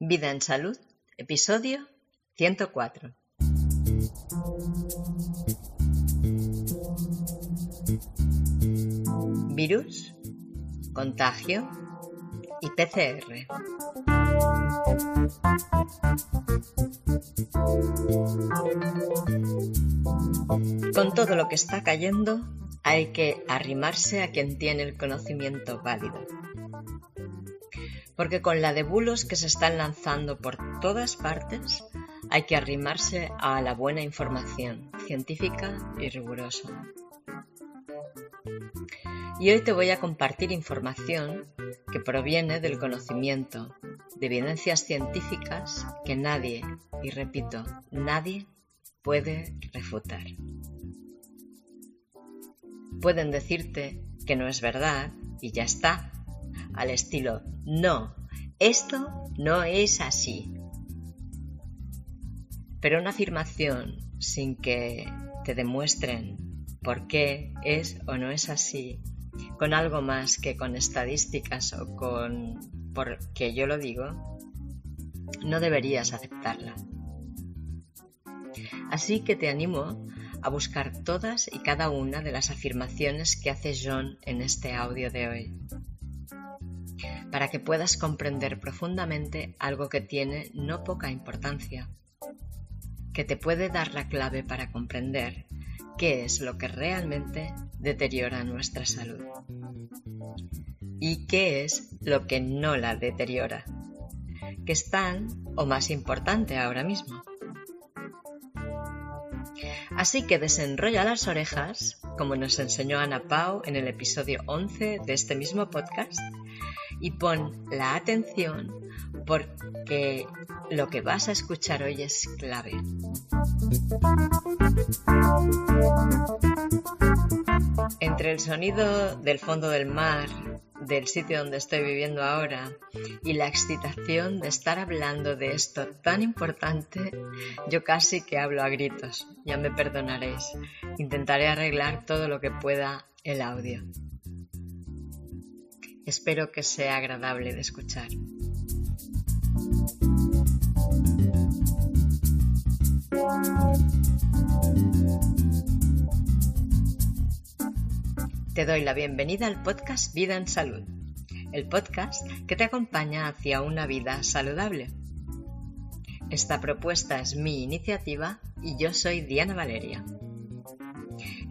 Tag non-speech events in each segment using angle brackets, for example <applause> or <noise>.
Vida en Salud, episodio 104. Virus, contagio y PCR. Con todo lo que está cayendo, hay que arrimarse a quien tiene el conocimiento válido porque con la de bulos que se están lanzando por todas partes, hay que arrimarse a la buena información científica y rigurosa. Y hoy te voy a compartir información que proviene del conocimiento, de evidencias científicas que nadie, y repito, nadie puede refutar. Pueden decirte que no es verdad y ya está, al estilo, no, esto no es así. Pero una afirmación sin que te demuestren por qué es o no es así, con algo más que con estadísticas o con porque yo lo digo, no deberías aceptarla. Así que te animo a buscar todas y cada una de las afirmaciones que hace John en este audio de hoy para que puedas comprender profundamente algo que tiene no poca importancia, que te puede dar la clave para comprender qué es lo que realmente deteriora nuestra salud y qué es lo que no la deteriora, que es tan o más importante ahora mismo. Así que desenrolla las orejas, como nos enseñó Ana Pau en el episodio 11 de este mismo podcast, y pon la atención porque lo que vas a escuchar hoy es clave. Entre el sonido del fondo del mar, del sitio donde estoy viviendo ahora y la excitación de estar hablando de esto tan importante, yo casi que hablo a gritos, ya me perdonaréis. Intentaré arreglar todo lo que pueda el audio. Espero que sea agradable de escuchar. Te doy la bienvenida al podcast Vida en Salud, el podcast que te acompaña hacia una vida saludable. Esta propuesta es mi iniciativa y yo soy Diana Valeria.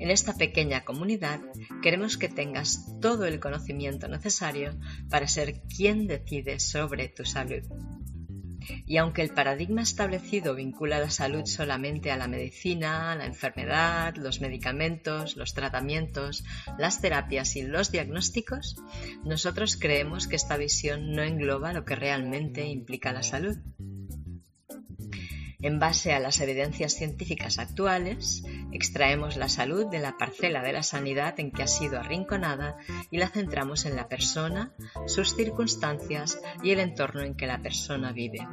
En esta pequeña comunidad queremos que tengas todo el conocimiento necesario para ser quien decide sobre tu salud. Y aunque el paradigma establecido vincula la salud solamente a la medicina, la enfermedad, los medicamentos, los tratamientos, las terapias y los diagnósticos, nosotros creemos que esta visión no engloba lo que realmente implica la salud. En base a las evidencias científicas actuales, extraemos la salud de la parcela de la sanidad en que ha sido arrinconada y la centramos en la persona, sus circunstancias y el entorno en que la persona vive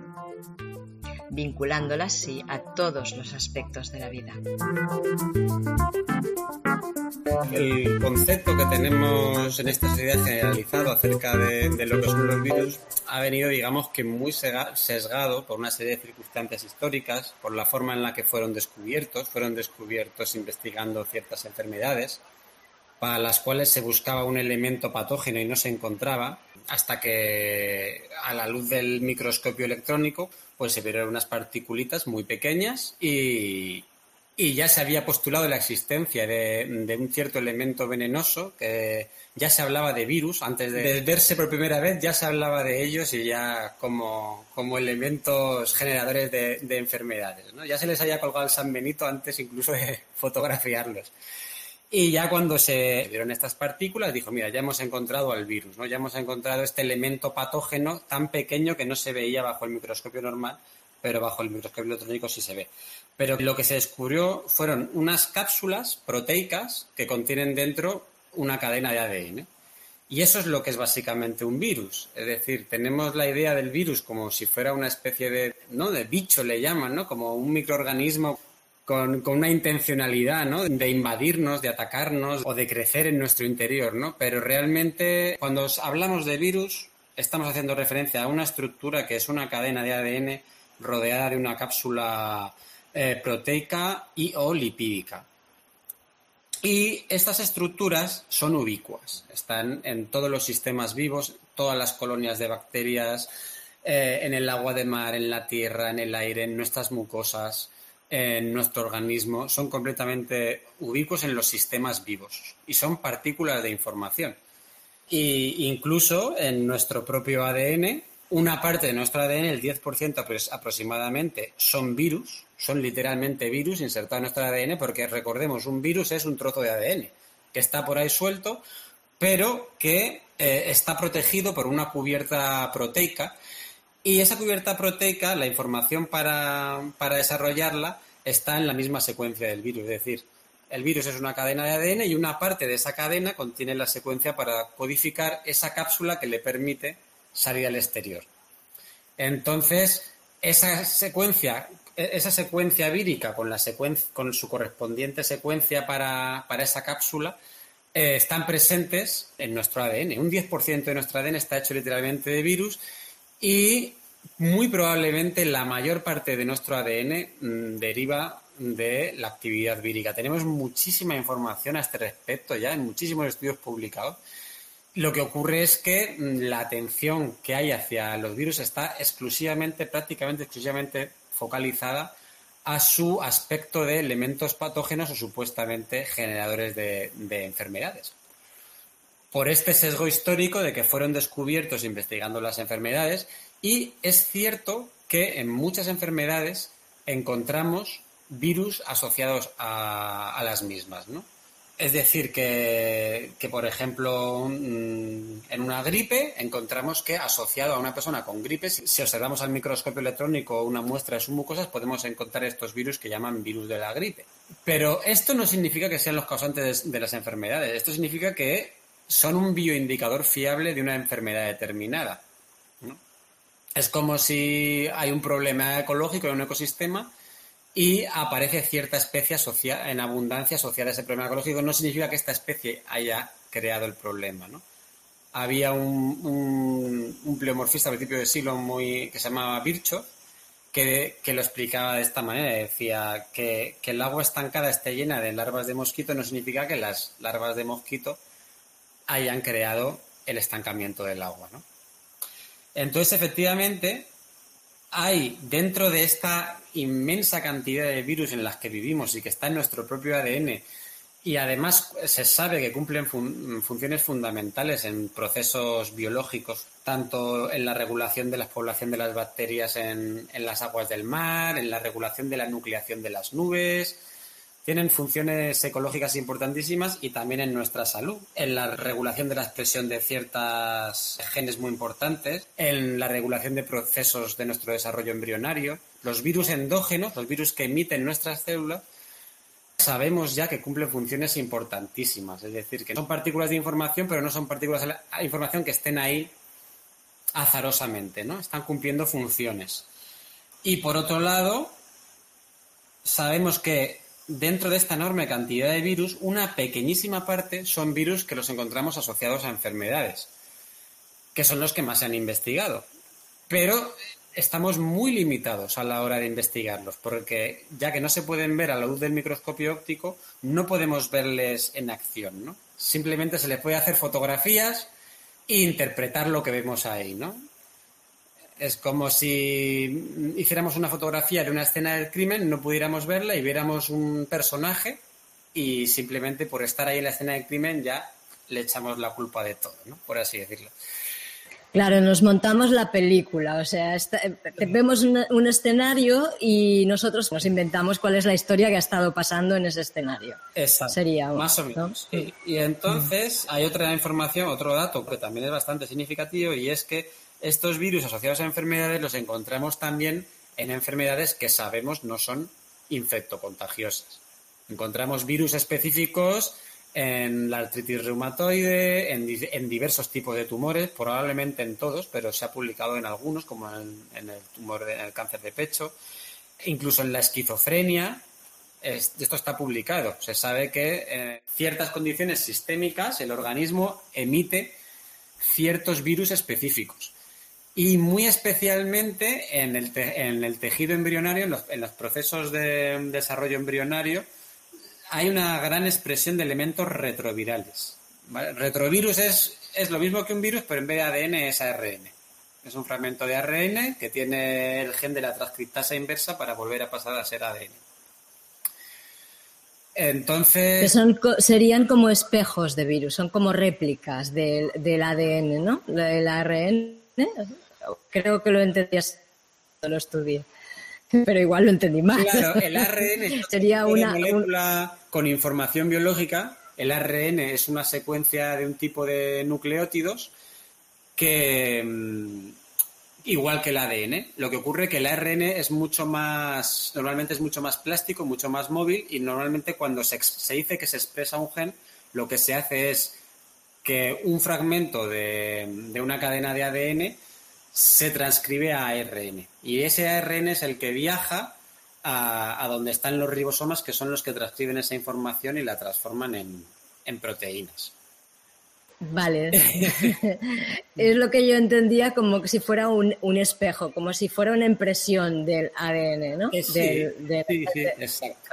vinculándola así a todos los aspectos de la vida. El concepto que tenemos en esta sociedad generalizado acerca de, lo que son los virus ha venido, digamos, que muy sesgado por una serie de circunstancias históricas, por la forma en la que fueron descubiertos, fueron descubiertos investigando ciertas enfermedades, para las cuales se buscaba un elemento patógeno y no se encontraba, hasta que a la luz del microscopio electrónico pues se vieron unas particulitas muy pequeñas y, ya se había postulado la existencia de, un cierto elemento venenoso que ya se hablaba de virus, antes de, verse por primera vez ya se hablaba de ellos y ya como, elementos generadores de, de enfermedades. ¿no? Ya se les había colgado el San Benito antes incluso de fotografiarlos. Y ya cuando se vieron estas partículas, dijo, mira, ya hemos encontrado al virus, ¿no? Ya hemos encontrado este elemento patógeno tan pequeño que no se veía bajo el microscopio normal, pero bajo el microscopio electrónico sí se ve. Pero lo que se descubrió fueron unas cápsulas proteicas que contienen dentro una cadena de ADN. Y eso es lo que es básicamente un virus. Es decir, tenemos la idea del virus como si fuera una especie de, ¿no? De bicho le llaman, ¿no? Como un microorganismo con, una intencionalidad, ¿no? De invadirnos, de atacarnos o de crecer en nuestro interior, ¿no? Pero realmente cuando hablamos de virus estamos haciendo referencia a una estructura que es una cadena de ADN rodeada de una cápsula eh, proteica y o lipídica. Y estas estructuras son ubicuas, están en todos los sistemas vivos, todas las colonias de bacterias, eh, en el agua de mar, en la tierra, en el aire, en nuestras mucosas, en nuestro organismo, son completamente ubicuos en los sistemas vivos y son partículas de información. Y incluso en nuestro propio ADN, una parte de nuestro ADN, el 10% pues, aproximadamente, son virus, son literalmente virus insertados en nuestro ADN, porque recordemos, un virus es un trozo de ADN que está por ahí suelto, pero que eh, está protegido por una cubierta proteica. Y esa cubierta proteica, la información para, para desarrollarla, está en la misma secuencia del virus. Es decir, el virus es una cadena de ADN y una parte de esa cadena contiene la secuencia para codificar esa cápsula que le permite salir al exterior. Entonces, esa secuencia, esa secuencia vírica con, la con su correspondiente secuencia para, esa cápsula eh, están presentes en nuestro ADN. Un 10% de nuestro ADN está hecho literalmente de virus y muy probablemente la mayor parte de nuestro ADN mm, deriva de la actividad vírica. Tenemos muchísima información a este respecto ya en muchísimos estudios publicados lo que ocurre es que mm, la atención que hay hacia los virus está exclusivamente, prácticamente exclusivamente focalizada a su aspecto de elementos patógenos o supuestamente generadores de, enfermedades. Por este sesgo histórico de que fueron descubiertos investigando las enfermedades y es cierto que en muchas enfermedades encontramos virus asociados a, las mismas, ¿no? Es decir, que, por ejemplo, en una gripe encontramos que asociado a una persona con gripe, si observamos al microscopio electrónico una muestra de sus mucosas, podemos encontrar estos virus que llaman virus de la gripe. Pero esto no significa que sean los causantes de las enfermedades. Esto significa que son un bioindicador fiable de una enfermedad determinada. Es como si hay un problema ecológico en un ecosistema y aparece cierta especie en abundancia asociada a ese problema ecológico, no significa que esta especie haya creado el problema, ¿no? Había un, pleomorfista al principio del siglo muy, que se llamaba Virchow, que, lo explicaba de esta manera. Decía que, que el agua estancada esté llena de larvas de mosquito no significa que las larvas de mosquito hayan creado el estancamiento del agua, ¿no? Entonces, efectivamente, hay dentro de esta inmensa cantidad de virus en las que vivimos y que está en nuestro propio ADN y además se sabe que cumplen funciones fundamentales en procesos biológicos, tanto en la regulación de la población de las bacterias en las aguas del mar, en la regulación de la nucleación de las nubes, tienen funciones ecológicas importantísimas y también en nuestra salud, en la regulación de la expresión de ciertos genes muy importantes, en la regulación de procesos de nuestro desarrollo embrionario. Los virus endógenos, los virus que emiten nuestras células, sabemos ya que cumplen funciones importantísimas, es decir, que son partículas de información, pero no son partículas de información que estén ahí azarosamente, ¿no? Están cumpliendo funciones. Y por otro lado, sabemos que dentro de esta enorme cantidad de virus, una pequeñísima parte son virus que los encontramos asociados a enfermedades, que son los que más se han investigado. Pero estamos muy limitados a la hora de investigarlos, porque ya que no se pueden ver a la luz del microscopio óptico, no podemos verles en acción, ¿no? Simplemente se les puede hacer fotografías e interpretar lo que vemos ahí, ¿no? Es como si hiciéramos una fotografía de una escena del crimen, no pudiéramos verla y viéramos un personaje y simplemente por estar ahí en la escena del crimen ya le echamos la culpa de todo, ¿no? Por así decirlo. Claro, nos montamos la película, o sea, vemos un, escenario y nosotros nos inventamos cuál es la historia que ha estado pasando en ese escenario. Exacto. Sería más o menos. Y entonces hay otra información, otro dato que también es bastante significativo y es que estos virus asociados a enfermedades los encontramos también en enfermedades que sabemos no son infectocontagiosas. Encontramos virus específicos en la artritis reumatoide, en, diversos tipos de tumores, probablemente en todos, pero se ha publicado en algunos, como en, el tumor del cáncer de pecho, incluso en la esquizofrenia. esto está publicado. Se sabe que en ciertas condiciones sistémicas el organismo emite ciertos virus específicos. Y muy especialmente en el, en el tejido embrionario, en los, en los procesos de desarrollo embrionario, hay una gran expresión de elementos retrovirales. Retrovirus es, es lo mismo que un virus, pero en vez de ADN es ARN. Es un fragmento de ARN que tiene el gen de la transcriptasa inversa para volver a pasar a ser ADN. Entonces. serían como espejos de virus, son como réplicas del, ADN, ¿no? El ARN. Creo que lo entendías, lo estudié. Pero igual lo entendí mal. Claro, el ARN <laughs> sería una molécula con información biológica. El ARN es una secuencia de un tipo de nucleótidos que mm, igual que el ADN. Lo que ocurre es que el ARN es mucho más, normalmente es mucho más plástico, mucho más móvil y normalmente cuando se, dice que se expresa un gen, lo que se hace es que un fragmento de, de una cadena de ADN se transcribe a ARN y ese ARN es el que viaja a, donde están los ribosomas que son los que transcriben esa información y la transforman en proteínas. Vale. <laughs> es lo que yo entendía como si fuera un, espejo, como si fuera una impresión del ADN, ¿no? Sí, sí, exacto.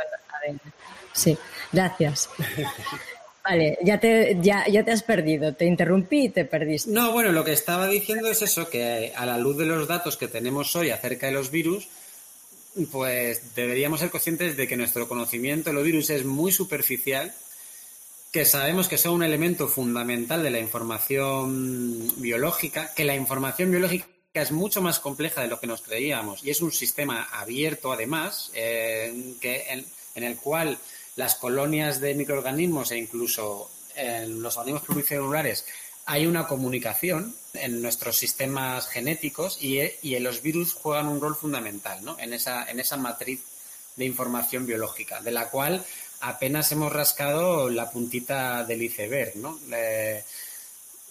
Sí, gracias. <laughs> Vale, ya te, ya, ya te has perdido, te interrumpí y te perdiste. No, bueno, lo que estaba diciendo es eso, que a la luz de los datos que tenemos hoy acerca de los virus, pues deberíamos ser conscientes de que nuestro conocimiento de los virus es muy superficial que sabemos que son un elemento fundamental de la información biológica, que la información biológica es mucho más compleja de lo que nos creíamos y es un sistema abierto además, eh, que en, el cual las colonias de microorganismos e incluso en los organismos pluricelulares hay una comunicación en nuestros sistemas genéticos y, y los virus juegan un rol fundamental ¿no? en, esa, en esa matriz de información biológica, de la cual apenas hemos rascado la puntita del iceberg, ¿no?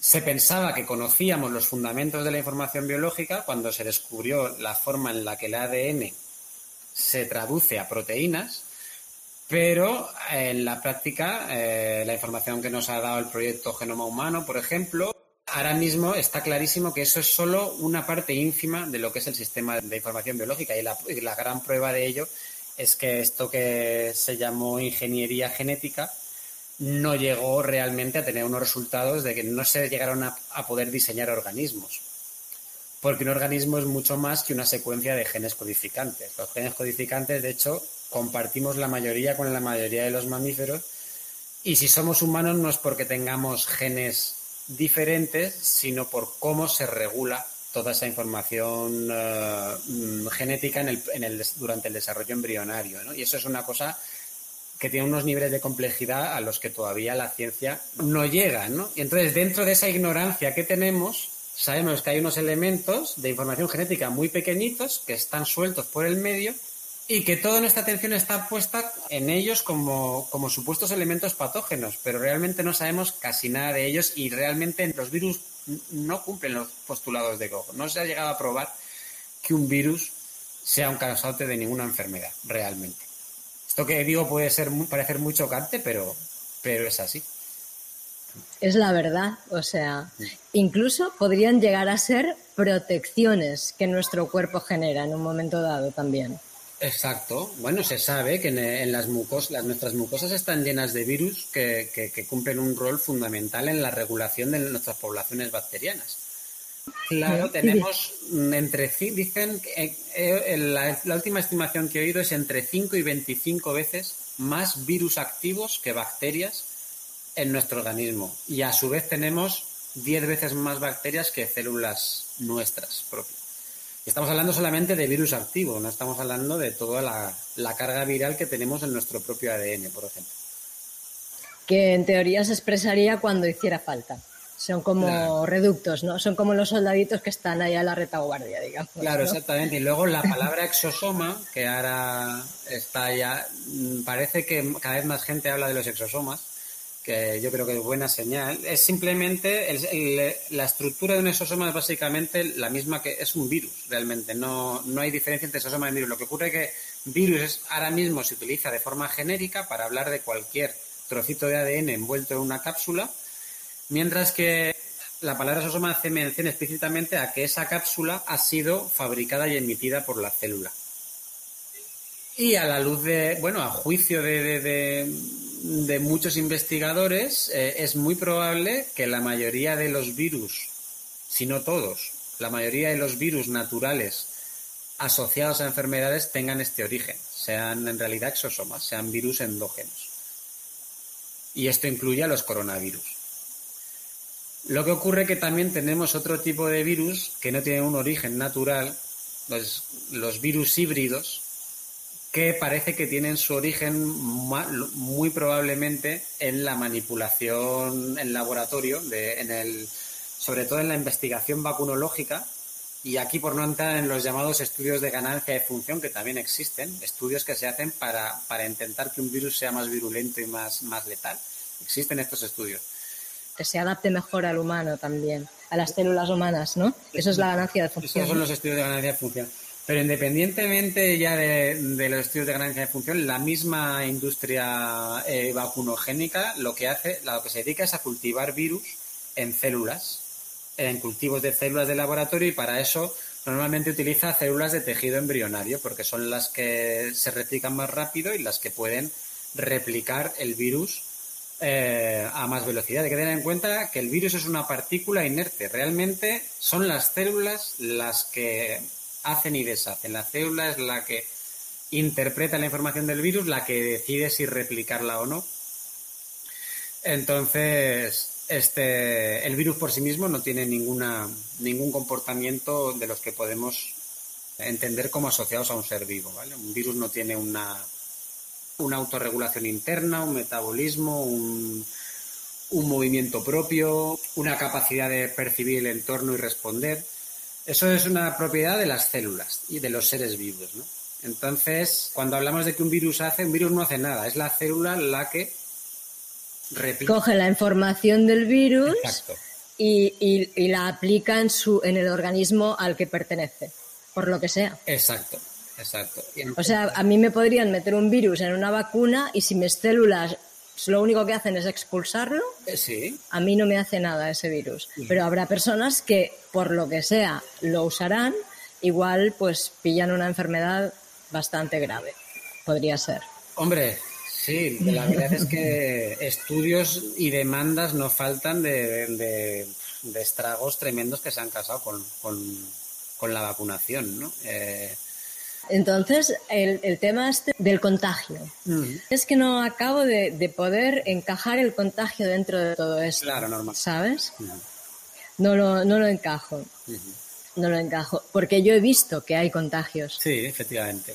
se pensaba que conocíamos los fundamentos de la información biológica cuando se descubrió la forma en la que el ADN se traduce a proteínas, pero en la práctica eh, la información que nos ha dado el proyecto Genoma Humano, por ejemplo, ahora mismo está clarísimo que eso es solo una parte ínfima de lo que es el sistema de información biológica y la gran prueba de ello es que esto que se llamó ingeniería genética no llegó realmente a tener unos resultados de que no se llegaron a, poder diseñar organismos. Porque un organismo es mucho más que una secuencia de genes codificantes. Los genes codificantes, de hecho, compartimos la mayoría con la mayoría de los mamíferos. Y si somos humanos no es porque tengamos genes diferentes, sino por cómo se regula toda esa información mm, genética en el, durante el desarrollo embrionario. Y eso es una cosa que tiene unos niveles de complejidad a los que todavía la ciencia no llega. Y entonces, dentro de esa ignorancia que tenemos, sabemos que hay unos elementos de información genética muy pequeñitos que están sueltos por el medio y que toda nuestra atención está puesta en ellos como, como supuestos elementos patógenos, pero realmente no sabemos casi nada de ellos y realmente los virus no cumplen los postulados de Koch. No se ha llegado a probar que un virus sea un causante de ninguna enfermedad, realmente. Esto que digo puede ser parecer muy chocante, pero, pero es así. Es la verdad, o sea, incluso podrían llegar a ser protecciones que nuestro cuerpo genera en un momento dado también. Exacto. Bueno, se sabe que en, las mucosas, nuestras mucosas están llenas de virus que, cumplen un rol fundamental en la regulación de nuestras poblaciones bacterianas. Claro, tenemos entre, dicen, eh, eh, la, la, última estimación que he oído es entre 5 y 25 veces más virus activos que bacterias en nuestro organismo. Y a su vez tenemos 10 veces más bacterias que células nuestras propias. Estamos hablando solamente de virus activo, no estamos hablando de toda la, carga viral que tenemos en nuestro propio ADN, por ejemplo. Que en teoría se expresaría cuando hiciera falta. Son como reductos, ¿no? Son como los soldaditos que están ahí a la retaguardia, digamos. Claro, exactamente. Y luego la palabra exosoma, que ahora está ya. Mm, parece que cada vez más gente habla de los exosomas que yo creo que es buena señal, es simplemente la estructura de un exosoma es básicamente la misma que es un virus, realmente. No, no hay diferencia entre exosoma y virus. Lo que ocurre es que virus ahora mismo se utiliza de forma genérica para hablar de cualquier trocito de ADN envuelto en una cápsula, mientras que la palabra exosoma hace mención explícitamente a que esa cápsula ha sido fabricada y emitida por la célula. Y a la luz de, bueno, a juicio de, muchos investigadores, eh, es muy probable que la mayoría de los virus, si no todos, la mayoría de los virus naturales asociados a enfermedades tengan este origen, sean en realidad exosomas, sean virus endógenos. Y esto incluye a los coronavirus. Lo que ocurre que también tenemos otro tipo de virus que no tienen un origen natural, los virus híbridos, que parece que tienen su origen muy probablemente en la manipulación en laboratorio, en el, sobre todo en la investigación vacunológica, y aquí por no entrar en los llamados estudios de ganancia de función, que también existen, estudios que se hacen para, para intentar que un virus sea más virulento y más, más letal. Existen estos estudios. Que se adapte mejor al humano también, a las células humanas, ¿no? Eso es la ganancia de función. Esos son los estudios de ganancia de función. Pero independientemente ya de, los estudios de ganancia de función, la misma industria eh, vacunogénica lo que hace, lo que se dedica es a cultivar virus en células, en cultivos de células de laboratorio y para eso normalmente utiliza células de tejido embrionario porque son las que se replican más rápido y las que pueden replicar el virus eh, a más velocidad. Hay que tener en cuenta que el virus es una partícula inerte. Realmente son las células las que hacen y deshacen. La célula es la que interpreta la información del virus, la que decide si replicarla o no. Entonces, este, el virus por sí mismo no tiene ninguna, ningún comportamiento de los que podemos entender como asociados a un ser vivo. Un virus no tiene una, una autorregulación interna, un metabolismo, un, un movimiento propio, una capacidad de percibir el entorno y responder. Eso es una propiedad de las células y de los seres vivos, ¿no? Entonces, cuando hablamos de que un virus hace, un virus no hace nada, es la célula la que replica. Coge la información del virus y, la aplica en, su, en el organismo al que pertenece, por lo que sea. Exacto, exacto. O sea, a mí me podrían meter un virus en una vacuna y si mis células lo único que hacen es expulsarlo, eh, a mí no me hace nada ese virus. Pero habrá personas que, por lo que sea, lo usarán, igual pues pillan una enfermedad bastante grave. Podría ser. Hombre, sí, la verdad es que estudios y demandas no faltan de, estragos tremendos que se han casado con, la vacunación, ¿no? Eh, entonces, el, tema este del contagio. Es que no acabo de, poder encajar el contagio dentro de todo esto. Claro, normal. ¿Sabes? no, lo, no lo encajo. No lo encajo. Porque yo he visto que hay contagios. Sí, efectivamente.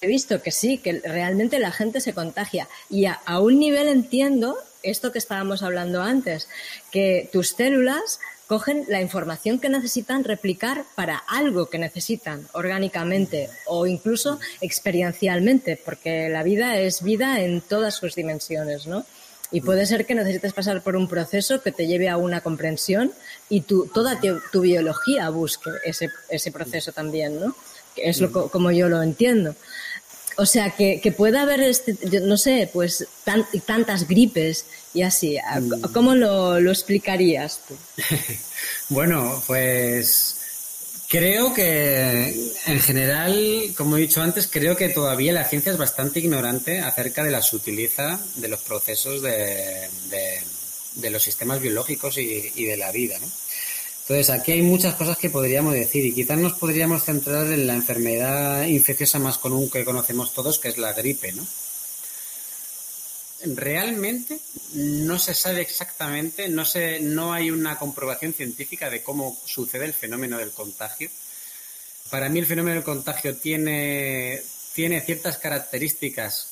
He visto que sí, que realmente la gente se contagia. Y a un nivel entiendo esto que estábamos hablando antes, que tus células cogen la información que necesitan replicar para algo que necesitan orgánicamente o incluso experiencialmente, porque la vida es vida en todas sus dimensiones, ¿no? Y puede ser que necesites pasar por un proceso que te lleve a una comprensión y tu, toda tu, biología busque ese, ese proceso también, ¿no? Que es lo, como yo lo entiendo. O sea, que, que pueda haber, este, no sé, pues tantas gripes y así. Mm. ¿Cómo lo, lo explicarías tú? <laughs> bueno, pues creo que en general, como he dicho antes, creo que todavía la ciencia es bastante ignorante acerca de la sutileza de los procesos de, de, los sistemas biológicos y, y de la vida, ¿no? Entonces, aquí hay muchas cosas que podríamos decir y quizás nos podríamos centrar en la enfermedad infecciosa más común que conocemos todos, que es la gripe, ¿no? Realmente no se sabe exactamente, no, se, no hay una comprobación científica de cómo sucede el fenómeno del contagio. Para mí el fenómeno del contagio tiene, tiene ciertas características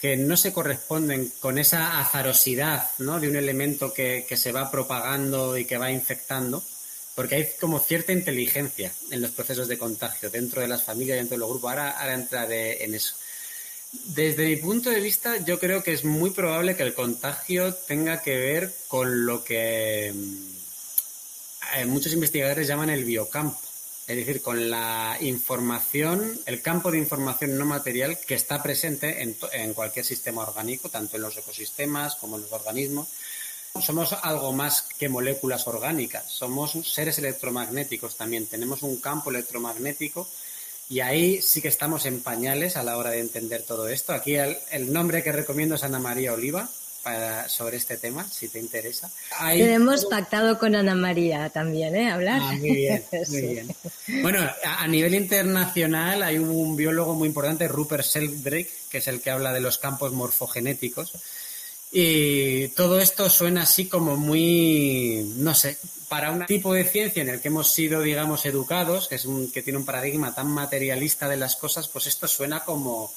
que no se corresponden con esa azarosidad ¿no? de un elemento que, que se va propagando y que va infectando porque hay como cierta inteligencia en los procesos de contagio dentro de las familias, dentro de los grupos. Ahora, entraré en eso. Desde mi punto de vista, yo creo que es muy probable que el contagio tenga que ver con lo que mm, muchos investigadores llaman el biocampo, es decir, con la información, el campo de información no material que está presente en, en cualquier sistema orgánico, tanto en los ecosistemas como en los organismos Somos algo más que moléculas orgánicas, somos seres electromagnéticos también, tenemos un campo electromagnético y ahí sí que estamos en pañales a la hora de entender todo esto. Aquí el, nombre que recomiendo es Ana María Oliva, para, sobre este tema, si te interesa. Tenemos pactado con Ana María también, ¿eh? Hablar. Ah, muy bien, <laughs> muy bien. Bueno, a, nivel internacional hay un biólogo muy importante, Rupert Sheldrake, que es el que habla de los campos morfogenéticos. Y todo esto suena así como muy, no sé, para un tipo de ciencia en el que hemos sido, digamos, educados, que es un, que tiene un paradigma tan materialista de las cosas, pues esto suena como,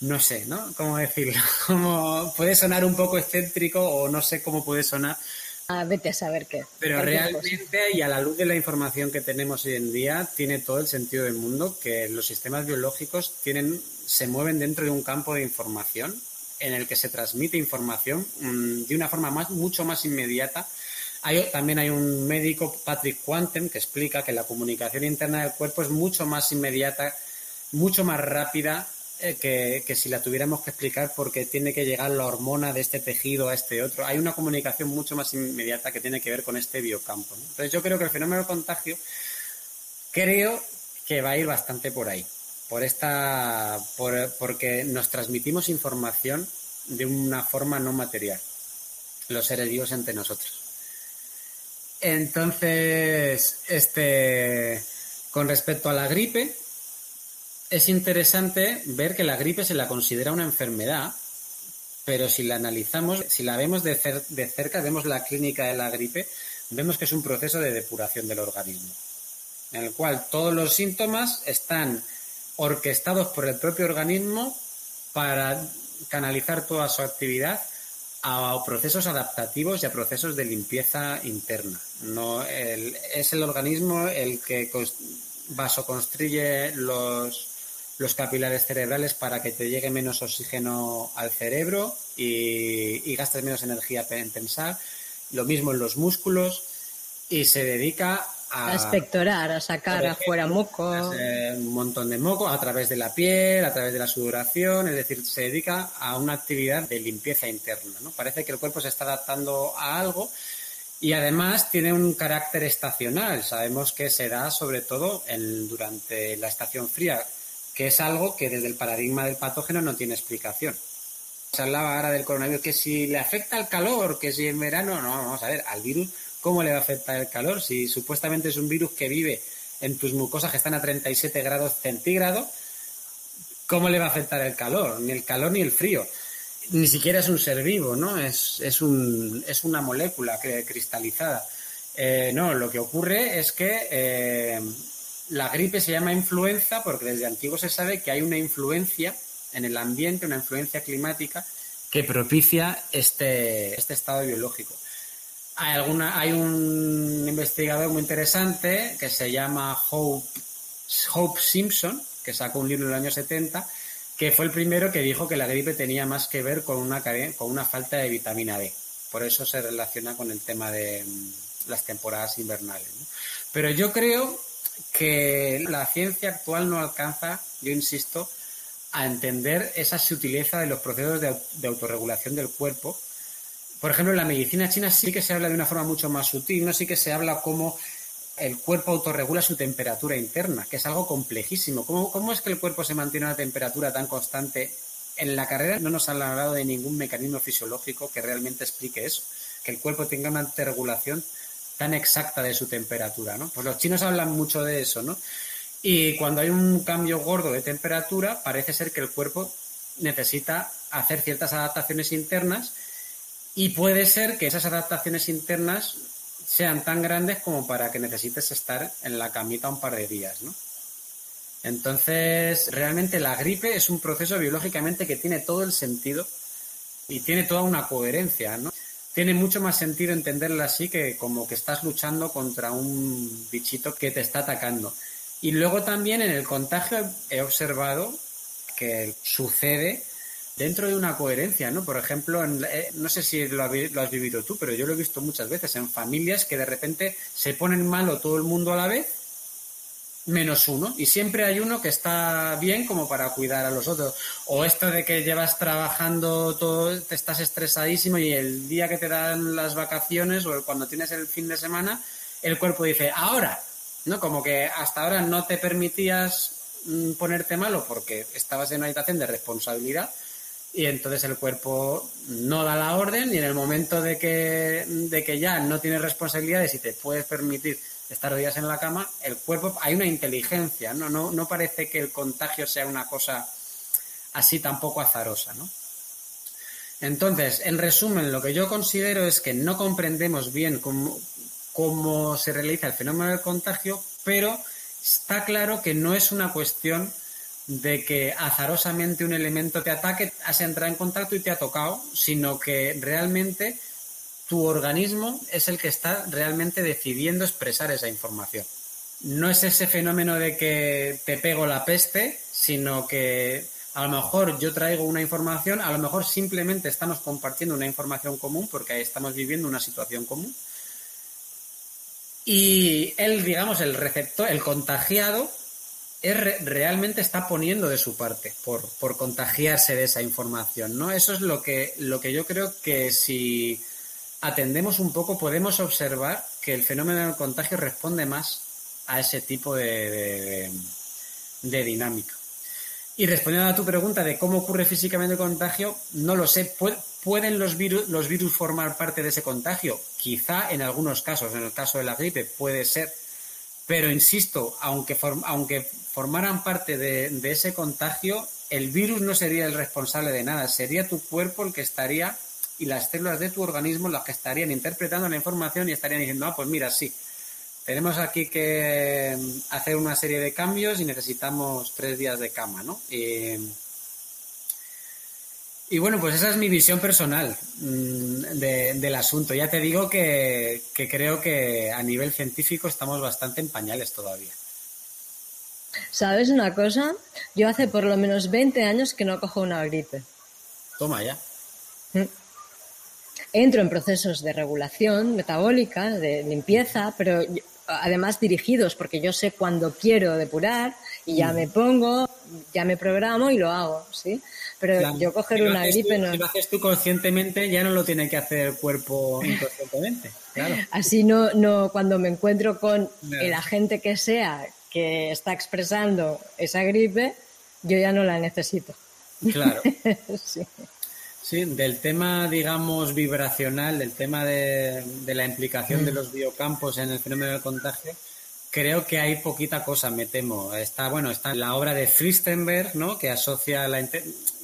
no sé, ¿no? ¿Cómo decirlo? <laughs> Como puede sonar un poco excéntrico o no sé cómo puede sonar. Ah, vete a saber qué. Pero realmente, y a la luz de la información que tenemos hoy en día, tiene todo el sentido del mundo que los sistemas biológicos tienen, se mueven dentro de un campo de información en el que se transmite información mm, de una forma más, mucho más inmediata. también hay un médico, Patrick Quanten, que explica que la comunicación interna del cuerpo es mucho más inmediata, mucho más rápida eh, que, si la tuviéramos que explicar porque tiene que llegar la hormona de este tejido a este otro. Hay una comunicación mucho más inmediata que tiene que ver con este biocampo. Entonces yo creo que el fenómeno de contagio creo que va a ir bastante por ahí por esta, por, porque nos transmitimos información de una forma no material, los seres vivos entre nosotros. Entonces, este, con respecto a la gripe, es interesante ver que la gripe se la considera una enfermedad, pero si la analizamos, si la vemos de, de cerca, vemos la clínica de la gripe, vemos que es un proceso de depuración del organismo, en el cual todos los síntomas están orquestados por el propio organismo para canalizar toda su actividad a procesos adaptativos y a procesos de limpieza interna. No, es el organismo el que vasoconstruye los, los capilares cerebrales para que te llegue menos oxígeno al cerebro y, y gastes menos energía en pensar. Lo mismo en los músculos y se dedica a, a a sacar afuera moco. Un montón de moco a través de la piel, a través de la sudoración, es decir, se dedica a una actividad de limpieza interna. ¿no? Parece que el cuerpo se está adaptando a algo y además tiene un carácter estacional. Sabemos que se da sobre todo durante la estación fría, que es algo que desde el paradigma del patógeno no tiene explicación. Se hablaba ahora del coronavirus, que si le afecta el calor, que si en verano, no, vamos a ver, al virus ¿cómo le va a afectar el calor? Si supuestamente es un virus que vive en tus mucosas que están a 37 grados centígrados, ¿cómo le va a afectar el calor? Ni el calor ni el frío. Ni siquiera es un ser vivo, ¿no? Es, es, un, es una molécula cristalizada. Eh, no, lo que ocurre es que eh, la gripe se llama influenza porque desde antiguo se sabe que hay una influencia en el ambiente, una influencia climática que propicia este, este estado biológico. Hay, un investigador muy interesante que se llama Hope, Hope Simpson, que sacó un libro en el año 70, que fue el primero que dijo que la gripe tenía más que ver con una, con una falta de vitamina D. Por eso se relaciona con el tema de mm, las temporadas invernales. Pero yo creo que la ciencia actual no alcanza, yo insisto, a entender esa sutileza de los procesos de autorregulación del cuerpo por ejemplo, en la medicina china sí que se habla de una forma mucho más sutil, no sí que se habla cómo el cuerpo autorregula su temperatura interna, que es algo complejísimo. ¿Cómo, ¿Cómo, es que el cuerpo se mantiene a una temperatura tan constante? En la carrera no nos han hablado de ningún mecanismo fisiológico que realmente explique eso, que el cuerpo tenga una autorregulación tan exacta de su temperatura, ¿no? Pues los chinos hablan mucho de eso, ¿no? Y cuando hay un cambio gordo de temperatura, parece ser que el cuerpo necesita hacer ciertas adaptaciones internas y puede ser que esas adaptaciones internas sean tan grandes como para que necesites estar en la camita un par de días, ¿no? Entonces, realmente la gripe es un proceso biológicamente que tiene todo el sentido y tiene toda una coherencia, ¿no? Tiene mucho más sentido entenderla así que como que estás luchando contra un bichito que te está atacando. Y luego también en el contagio he observado que sucede dentro de una coherencia, ¿no? Por ejemplo, eh, no sé si lo, has vivido tú, pero yo lo he visto muchas veces en familias que de repente se ponen malo todo el mundo a la vez menos uno y siempre hay uno que está bien como para cuidar a los otros. O esto de que llevas trabajando todo, te estás estresadísimo y el día que te dan las vacaciones o cuando tienes el fin de semana, el cuerpo dice, ahora, ¿no? Como que hasta ahora no te permitías mm, ponerte malo porque estabas en una habitación de responsabilidad y entonces el cuerpo no da la orden y en el momento de que, de que ya no tienes responsabilidades y te puedes permitir estar días en la cama, el cuerpo, hay una inteligencia, ¿no? No, no parece que el contagio sea una cosa así tampoco azarosa, ¿no? Entonces, en resumen, lo que yo considero es que no comprendemos bien cómo, cómo se realiza el fenómeno del contagio, pero está claro que no es una cuestión de que azarosamente un elemento te ataque, has entrado en contacto y te ha tocado, sino que realmente tu organismo es el que está realmente decidiendo expresar esa información. No es ese fenómeno de que te pego la peste, sino que a lo mejor yo traigo una información, a lo mejor simplemente estamos compartiendo una información común porque estamos viviendo una situación común. Y él, digamos, el receptor, el contagiado, es realmente está poniendo de su parte por, por contagiarse de esa información, ¿no? Eso es lo que, lo que yo creo que si atendemos un poco, podemos observar que el fenómeno del contagio responde más a ese tipo de, de, dinámica. Y respondiendo a tu pregunta de cómo ocurre físicamente el contagio, no lo sé. ¿Pueden los virus, los virus formar parte de ese contagio? Quizá en algunos casos, en el caso de la gripe puede ser. Pero insisto, aunque, aunque formaran parte de, ese contagio, el virus no sería el responsable de nada, sería tu cuerpo el que estaría y las células de tu organismo las que estarían interpretando la información y estarían diciendo, ah, pues mira, sí, tenemos aquí que mm, hacer una serie de cambios y necesitamos tres días de cama, ¿no? Y bueno, pues esa es mi visión personal mm, del asunto. Ya te digo que, que creo que a nivel científico estamos bastante en pañales todavía. ¿Sabes una cosa? Yo hace por lo menos 20 años que no cojo una gripe. Toma ya. Mm entro en procesos de regulación metabólica, de limpieza, pero además dirigidos, porque yo sé cuándo quiero depurar y ya me pongo, ya me programo y lo hago, ¿sí? Pero yo coger una gripe no. Si lo haces tú conscientemente, ya no lo tiene que hacer el cuerpo inconscientemente. Claro. Así no, no, cuando me encuentro con el agente que sea que está expresando esa gripe, yo ya no la necesito. Claro. <laughs> sí. Sí, del tema, digamos, vibracional, del tema de, la implicación de mm. los biocampos en el fenómeno del contagio, creo que hay poquita cosa, me temo. Está, bueno, está la obra de Fristenberg, ¿no? Que asocia la,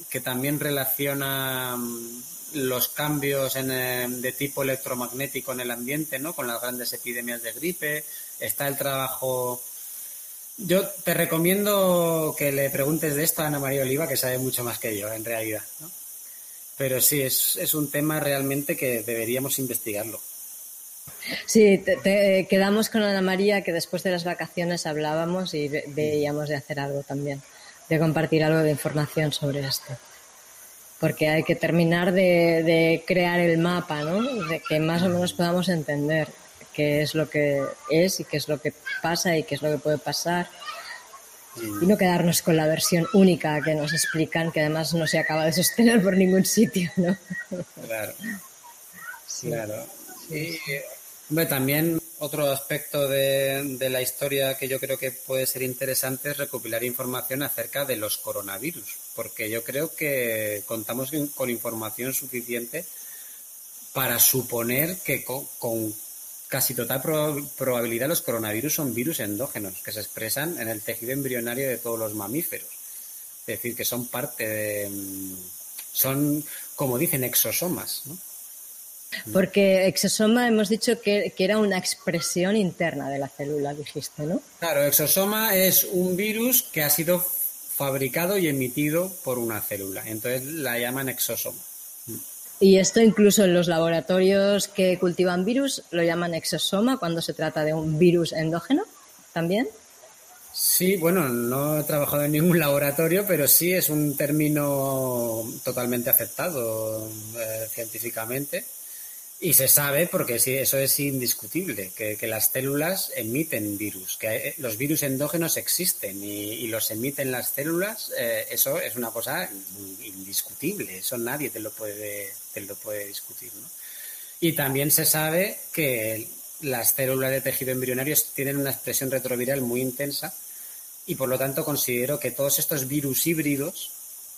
que también relaciona mm, los cambios en, eh, de tipo electromagnético en el ambiente, ¿no? Con las grandes epidemias de gripe. Está el trabajo. Yo te recomiendo que le preguntes de esto a Ana María Oliva, que sabe mucho más que yo, en realidad, ¿no? Pero sí, es, es un tema realmente que deberíamos investigarlo. Sí, te, quedamos con Ana María que después de las vacaciones hablábamos y veíamos de hacer algo también, de compartir algo de información sobre esto. Porque hay que terminar de, de crear el mapa, ¿no? De que más o menos podamos entender qué es lo que es y qué es lo que pasa y qué es lo que puede pasar y no quedarnos con la versión única que nos explican, que además no se acaba de sostener por ningún sitio, ¿no? Claro. Claro. También otro aspecto de, la historia que yo creo que puede ser interesante es recopilar información acerca de los coronavirus, porque yo creo que contamos con información suficiente para suponer que con casi total probabilidad los coronavirus son virus endógenos que se expresan en el tejido embrionario de todos los mamíferos. Es decir, que son parte de. Mm, son, como dicen, exosomas. ¿no? Porque exosoma hemos dicho que, era una expresión interna de la célula, dijiste, ¿no? Claro, exosoma es un virus que ha sido fabricado y emitido por una célula. Entonces la llaman exosoma. Y esto incluso en los laboratorios que cultivan virus lo llaman exosoma cuando se trata de un virus endógeno también. Sí, bueno, no he trabajado en ningún <laughs> laboratorio, pero sí es un término totalmente aceptado eh, científicamente. Y se sabe, porque eso es indiscutible, que, las células emiten virus, que eh, los virus endógenos existen y, los emiten las células, eh, eso es una cosa indiscutible, eso nadie te lo puede, te lo puede discutir. Y también se sabe que las células de tejido embrionario tienen una expresión retroviral muy intensa y por lo tanto considero que todos estos virus híbridos,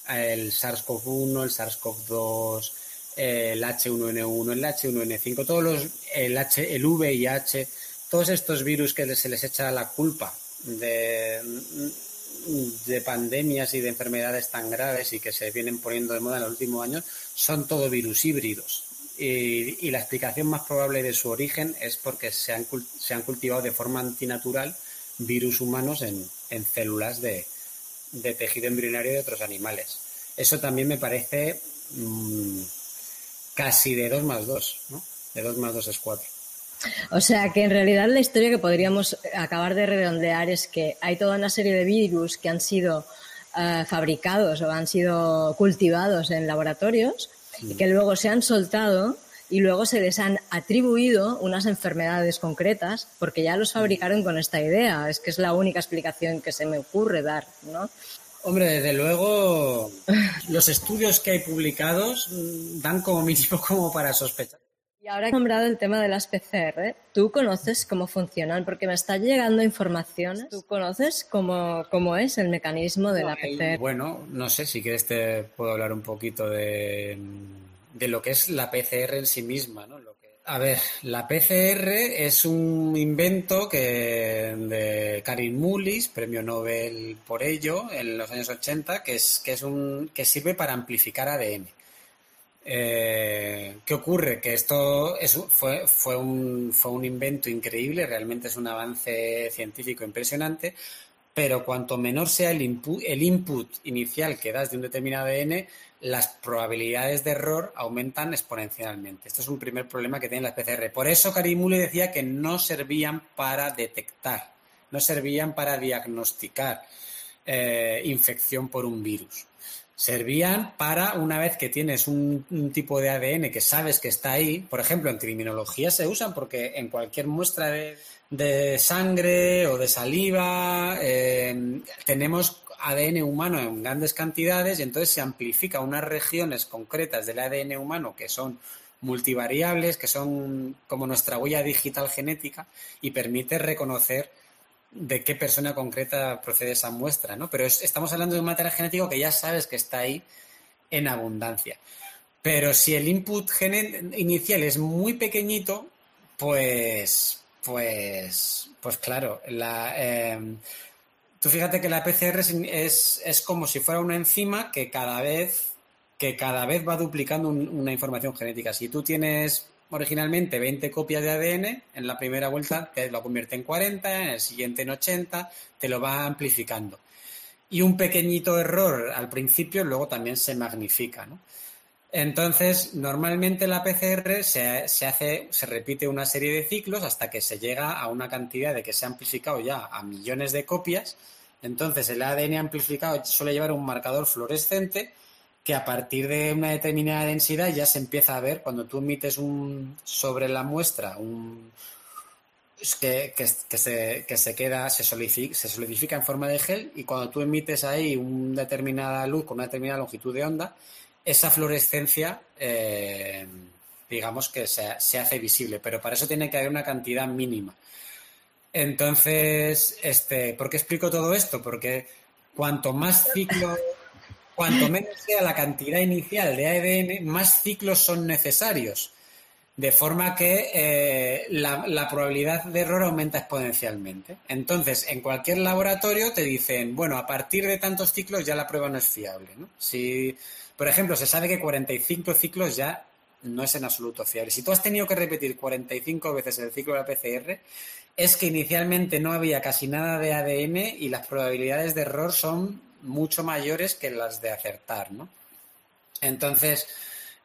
el SARS-CoV-1, el SARS-CoV-2, el H1N1, el H1N5, todos los, el, H, el VIH, todos estos virus que se les echa la culpa de, de pandemias y de enfermedades tan graves y que se vienen poniendo de moda en los últimos años, son todo virus híbridos. Y, la explicación más probable de su origen es porque se han, se han cultivado de forma antinatural virus humanos en, en células de, de, tejido embrionario de otros animales. Eso también me parece mm, casi de 2 más 2, ¿no? De 2 más 2 es 4. O sea que en realidad la historia que podríamos acabar de redondear es que hay toda una serie de virus que han sido uh, fabricados o han sido cultivados en laboratorios y que luego se han soltado y luego se les han atribuido unas enfermedades concretas porque ya los fabricaron con esta idea. Es que es la única explicación que se me ocurre dar, ¿no? Hombre, desde luego, los estudios que hay publicados dan como mínimo <laughs> como para sospechar. Y ahora he nombrado el tema de las PCR. ¿Tú conoces cómo funcionan? Porque me está llegando información. ¿Tú conoces cómo, cómo es el mecanismo de la PCR? Bueno, no sé, si quieres te puedo hablar un poquito de, de lo que es la PCR en sí misma, ¿no? A ver, la PCR es un invento que de Karin Mullis, premio Nobel por ello en los años 80, que es, que es un que sirve para amplificar ADN. Eh, ¿Qué ocurre? Que esto fue, fue, un, fue un invento increíble, realmente es un avance científico impresionante, pero cuanto menor sea el input, inicial que das de un determinado ADN, las probabilidades de error aumentan exponencialmente. Esto es un primer problema que tienen las PCR. Por eso Karimule decía que no servían para detectar, no servían para diagnosticar eh, infección por un virus. Servían para, una vez que tienes un, tipo de ADN que sabes que está ahí, por ejemplo, en criminología se usan porque en cualquier muestra de, sangre o de saliva eh, tenemos ADN humano en grandes cantidades y entonces se amplifica unas regiones concretas del ADN humano que son multivariables, que son como nuestra huella digital genética y permite reconocer de qué persona concreta procede esa muestra, ¿no? Pero estamos hablando de un material genético que ya sabes que está ahí en abundancia. Pero si el input inicial es muy pequeñito, pues, pues, pues claro, la, em, Tú fíjate que la PCR es, es, como si fuera una enzima que cada vez, que cada vez va duplicando una información genética. Si tú tienes originalmente 20 copias de ADN, en la primera vuelta te lo convierte en 40, en el siguiente en 80, te lo va amplificando. Y un pequeñito error al principio luego también se magnifica, ¿no? Entonces, normalmente la PCR se, se, hace, se repite una serie de ciclos hasta que se llega a una cantidad de que se ha amplificado ya a millones de copias. Entonces, el ADN amplificado suele llevar un marcador fluorescente que a partir de una determinada densidad ya se empieza a ver cuando tú emites un sobre la muestra un que, que, se, que se queda, se solidifica, se solidifica en forma de gel y cuando tú emites ahí una determinada luz con una determinada longitud de onda, esa fluorescencia, eh, digamos que se, hace visible, pero para eso tiene que haber una cantidad mínima. Entonces, este, ¿por qué explico todo esto? Porque cuanto más ciclos, cuanto menos sea la cantidad inicial de ADN, más ciclos son necesarios. De forma que eh, la, probabilidad de error aumenta exponencialmente. Entonces, en cualquier laboratorio te dicen, bueno, a partir de tantos ciclos ya la prueba no es fiable. Si por ejemplo, se sabe que 45 ciclos ya no es en absoluto fiable. Si tú has tenido que repetir 45 veces el ciclo de la PCR, es que inicialmente no había casi nada de ADN y las probabilidades de error son mucho mayores que las de acertar, ¿no? Entonces,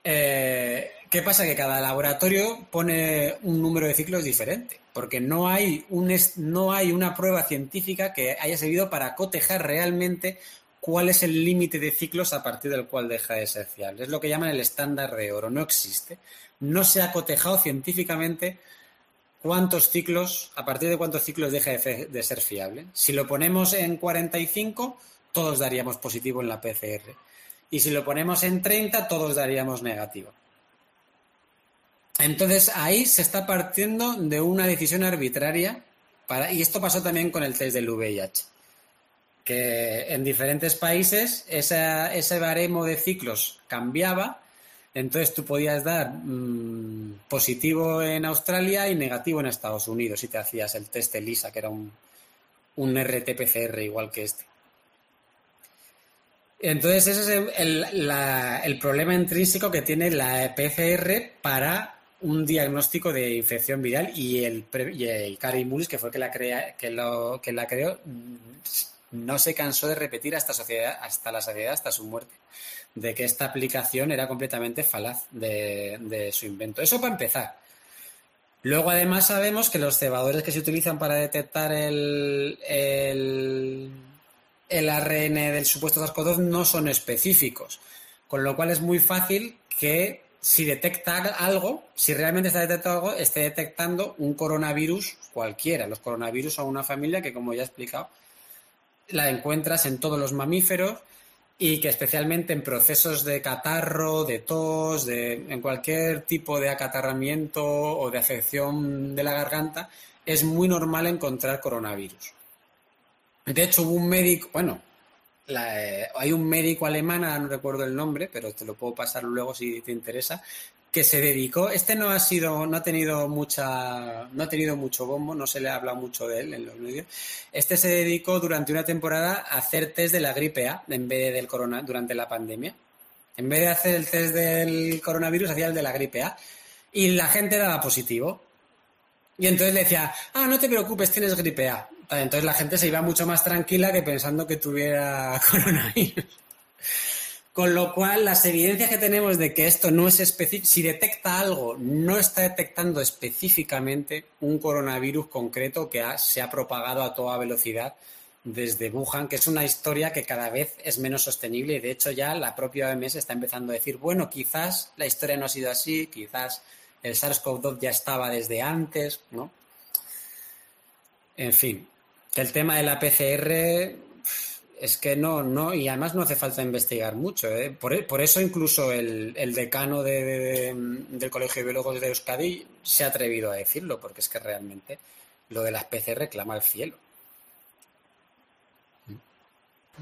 eh, ¿qué pasa? Que cada laboratorio pone un número de ciclos diferente, porque no hay, un, no hay una prueba científica que haya servido para cotejar realmente cuál es el límite de ciclos a partir del cual deja de ser fiable. Es lo que llaman el estándar de oro. No existe. No se ha cotejado científicamente cuántos ciclos, a partir de cuántos ciclos deja de, ser fiable. Si lo ponemos en 45, todos daríamos positivo en la PCR. Y si lo ponemos en 30, todos daríamos negativo. Entonces ahí se está partiendo de una decisión arbitraria para, y esto pasó también con el test del VIH, que en diferentes países ese baremo de ciclos cambiaba, entonces tú podías dar mm, positivo en Australia y negativo en Estados Unidos si te hacías el test ELISA, que era un, un RT-PCR igual que este. Entonces ese es el, problema intrínseco que tiene la PCR para un diagnóstico de infección viral y el, y el Mullis, que fue el que la, crea, que, la creó, no se cansó de repetir hasta, sociedad, hasta la saciedad, hasta su muerte, de que esta aplicación era completamente falaz de, su invento. Eso para empezar. Luego, además, sabemos que los cebadores que se utilizan para detectar el, el ARN del supuesto SARS-CoV-2 no son específicos, con lo cual es muy fácil que si detecta algo, si realmente está detectando algo, esté detectando un coronavirus cualquiera. Los coronavirus son una familia que, como ya he explicado, la encuentras en todos los mamíferos y que especialmente en procesos de catarro, de tos, de, en cualquier tipo de acatarramiento o de afección de la garganta, es muy normal encontrar coronavirus. De hecho, hubo un médico, bueno, eh, hay un médico alemán, no recuerdo el nombre, pero te lo puedo pasar luego si te interesa, que se dedicó, este no ha sido, no ha tenido mucha, no ha tenido mucho bombo, no se le ha hablado mucho de él en los medios. Este se dedicó durante una temporada a hacer test de la gripe A en vez del corona durante la pandemia. En vez de hacer el test del coronavirus, hacía el de la gripe A. Y la gente daba positivo. Y entonces le decía, ah, no te preocupes, tienes gripe A. Entonces la gente se iba mucho más tranquila que pensando que tuviera <laughs> coronavirus. Con lo cual, las evidencias que tenemos de que esto no es específico, si detecta algo, no está detectando específicamente un coronavirus concreto que se ha propagado a toda velocidad desde Wuhan, que es una historia que cada vez es menos sostenible y de hecho ya la propia OMS está empezando a decir, bueno, quizás la historia no ha sido así, quizás el SARS-CoV-2 ya estaba desde antes, ¿no? En fin, el tema de la PCR es que no, no, y además no hace falta investigar mucho. ¿eh? Por, eso incluso el, decano del Colegio de Biólogos de Euskadi se ha atrevido a decirlo, porque es que realmente lo de las PCR clama al cielo.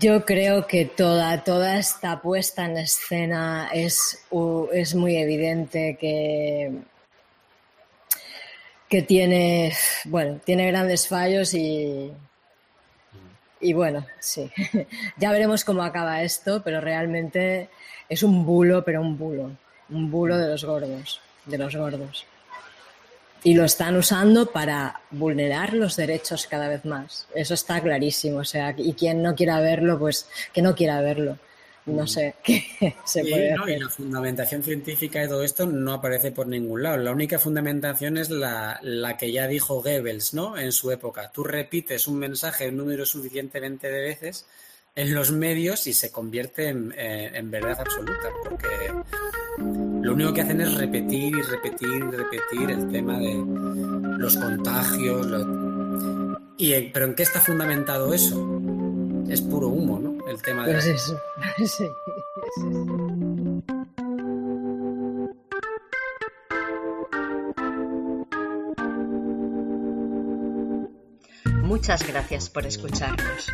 Yo creo que toda, toda esta puesta en escena es, es muy evidente que, que tiene, bueno, tiene grandes fallos y, y bueno, sí. <laughs> ya veremos cómo acaba esto, pero realmente es un bulo, pero un bulo. Un bulo de los gordos, de los gordos. Y lo están usando para vulnerar los derechos cada vez más. Eso está clarísimo. O sea, y quien no quiera verlo, pues que no quiera verlo no sé <laughs> qué se puede Y la fundamentación científica de todo esto no aparece por ningún lado. La única fundamentación es la, que ya dijo Goebbels, ¿no? En su época. Tú repites un mensaje un número suficientemente de veces en los medios y se convierte en, eh, verdad absoluta, porque lo único que hacen es repetir y repetir y repetir el tema de los contagios. Y, ¿Pero en qué está fundamentado eso? Es puro humo, ¿no? El tema de... Pues <laughs> Muchas gracias por escucharnos.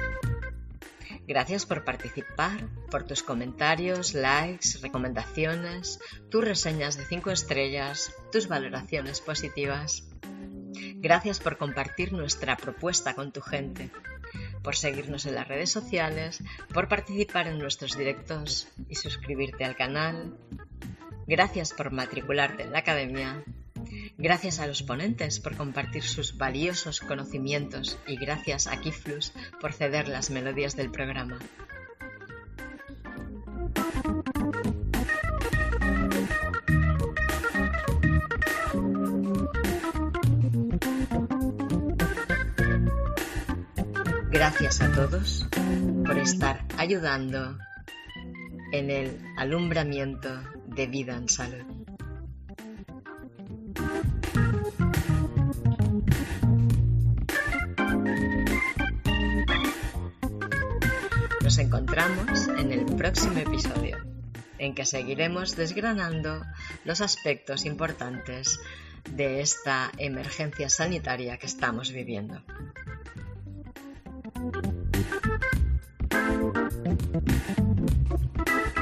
Gracias por participar, por tus comentarios, likes, recomendaciones, tus reseñas de 5 estrellas, tus valoraciones positivas. Gracias por compartir nuestra propuesta con tu gente por seguirnos en las redes sociales, por participar en nuestros directos y suscribirte al canal. Gracias por matricularte en la academia. Gracias a los ponentes por compartir sus valiosos conocimientos y gracias a Kiflus por ceder las melodías del programa. Gracias a todos por estar ayudando en el alumbramiento de vida en salud. Nos encontramos en el próximo episodio, en que seguiremos desgranando los aspectos importantes de esta emergencia sanitaria que estamos viviendo.